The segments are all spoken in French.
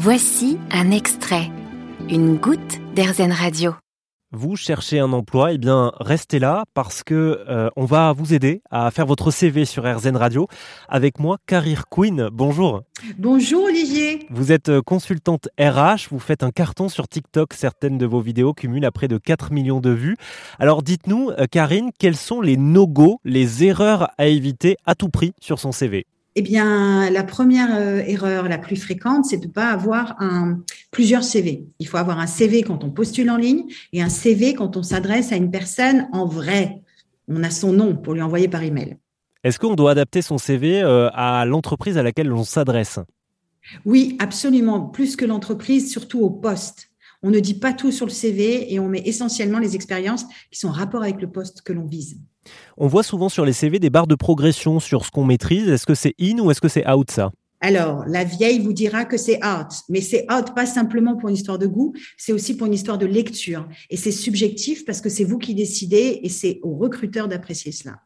Voici un extrait, une goutte d'Airzen Radio. Vous cherchez un emploi, eh bien restez là parce que euh, on va vous aider à faire votre CV sur RZN Radio. Avec moi, Karir Queen. Bonjour. Bonjour Olivier. Vous êtes euh, consultante RH, vous faites un carton sur TikTok. Certaines de vos vidéos cumulent à près de 4 millions de vues. Alors dites-nous, euh, Karine, quels sont les no-go, les erreurs à éviter à tout prix sur son CV eh bien, la première euh, erreur la plus fréquente, c'est de ne pas avoir un, plusieurs CV. Il faut avoir un CV quand on postule en ligne et un CV quand on s'adresse à une personne en vrai. On a son nom pour lui envoyer par email. Est-ce qu'on doit adapter son CV euh, à l'entreprise à laquelle l'on s'adresse? Oui, absolument. Plus que l'entreprise, surtout au poste. On ne dit pas tout sur le CV et on met essentiellement les expériences qui sont en rapport avec le poste que l'on vise. On voit souvent sur les CV des barres de progression sur ce qu'on maîtrise. Est-ce que c'est in ou est-ce que c'est out ça? Alors, la vieille vous dira que c'est out, mais c'est out pas simplement pour une histoire de goût, c'est aussi pour une histoire de lecture. Et c'est subjectif parce que c'est vous qui décidez et c'est au recruteur d'apprécier cela.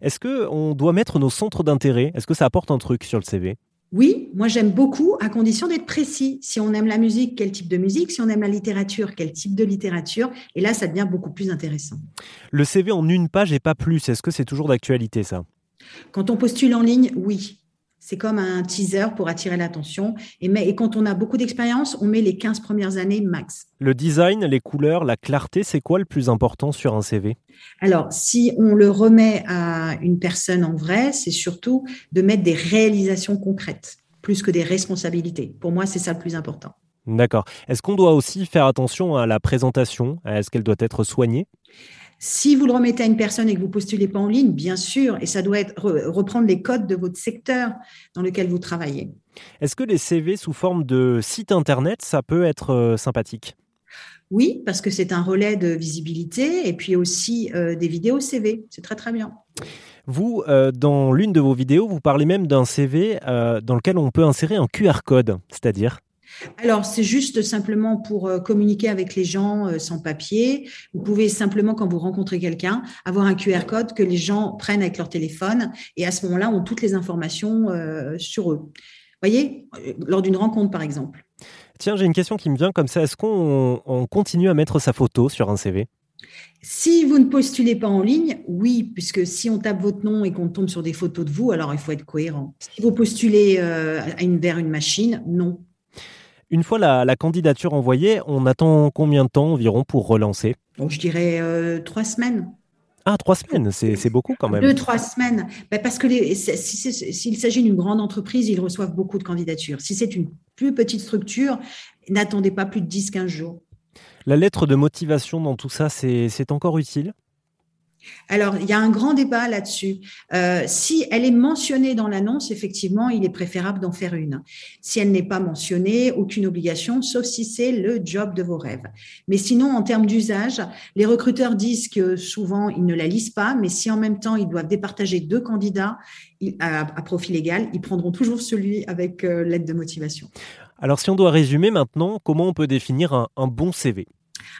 Est-ce qu'on doit mettre nos centres d'intérêt? Est-ce que ça apporte un truc sur le CV oui, moi j'aime beaucoup, à condition d'être précis. Si on aime la musique, quel type de musique? Si on aime la littérature, quel type de littérature? Et là, ça devient beaucoup plus intéressant. Le CV en une page et pas plus, est-ce que c'est toujours d'actualité ça? Quand on postule en ligne, oui. C'est comme un teaser pour attirer l'attention. Et, et quand on a beaucoup d'expérience, on met les 15 premières années max. Le design, les couleurs, la clarté, c'est quoi le plus important sur un CV Alors, si on le remet à une personne en vrai, c'est surtout de mettre des réalisations concrètes, plus que des responsabilités. Pour moi, c'est ça le plus important. D'accord. Est-ce qu'on doit aussi faire attention à la présentation? Est-ce qu'elle doit être soignée? Si vous le remettez à une personne et que vous postulez pas en ligne, bien sûr, et ça doit être reprendre les codes de votre secteur dans lequel vous travaillez. Est-ce que les CV sous forme de site internet, ça peut être euh, sympathique? Oui, parce que c'est un relais de visibilité et puis aussi euh, des vidéos CV. C'est très très bien. Vous, euh, dans l'une de vos vidéos, vous parlez même d'un CV dans lequel on peut insérer un QR code, c'est-à-dire? Alors, c'est juste simplement pour euh, communiquer avec les gens euh, sans papier. Vous pouvez simplement, quand vous rencontrez quelqu'un, avoir un QR code que les gens prennent avec leur téléphone et à ce moment-là, ont toutes les informations euh, sur eux. Vous voyez, lors d'une rencontre, par exemple. Tiens, j'ai une question qui me vient comme ça. Est-ce qu'on continue à mettre sa photo sur un CV si vous ne postulez pas en ligne, oui, puisque si on tape votre nom et qu'on tombe sur des photos de vous, alors il faut être cohérent. Si vous postulez vers une machine, non. Une fois la, candidature envoyée, on attend combien de temps environ pour relancer? Je dirais euh, trois semaines. Ah, trois semaines, c'est beaucoup quand même. Deux, trois semaines. Ben, parce que s'il s'agit d'une grande entreprise, ils reçoivent beaucoup de candidatures. Si c'est une plus petite structure, n'attendez pas plus de 10-15 jours. La lettre de motivation dans tout ça, c'est encore utile? Alors, il y a un grand débat là-dessus. Euh, si elle est mentionnée dans l'annonce, effectivement, il est préférable d'en faire une. Si elle n'est pas mentionnée, aucune obligation, sauf si c'est le job de vos rêves. Mais sinon, en termes d'usage, les recruteurs disent que souvent, ils ne la lisent pas, mais si en même temps, ils doivent départager deux candidats à, profil égal, ils prendront toujours celui avec euh, l'aide de motivation. Alors, si on doit résumer maintenant, comment on peut définir un bon CV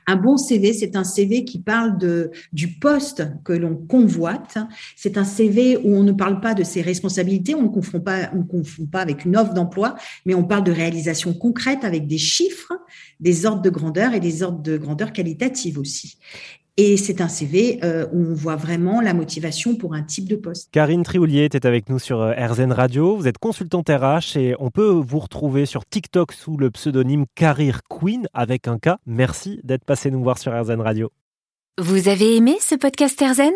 un bon CV, c'est un CV qui parle de, du poste que l'on convoite. C'est un CV où on ne parle pas de ses responsabilités, on ne confond pas, on confond pas avec une offre d'emploi, mais on parle de réalisation concrète avec des chiffres, des ordres de grandeur et des ordres de grandeur qualitative aussi. Et c'est un CV euh, où on voit vraiment la motivation pour un type de poste. Karine Trioulier était avec nous sur euh, RZN Radio. Vous êtes consultante RH et on peut vous retrouver sur TikTok sous le pseudonyme Career Queen avec un K. Merci d'être passé nous voir sur RZN Radio. Vous avez aimé ce podcast RZN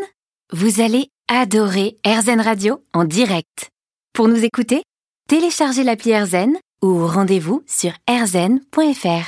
Vous allez adorer RZN Radio en direct. Pour nous écouter, téléchargez l'appli RZN ou rendez-vous sur rzn.fr.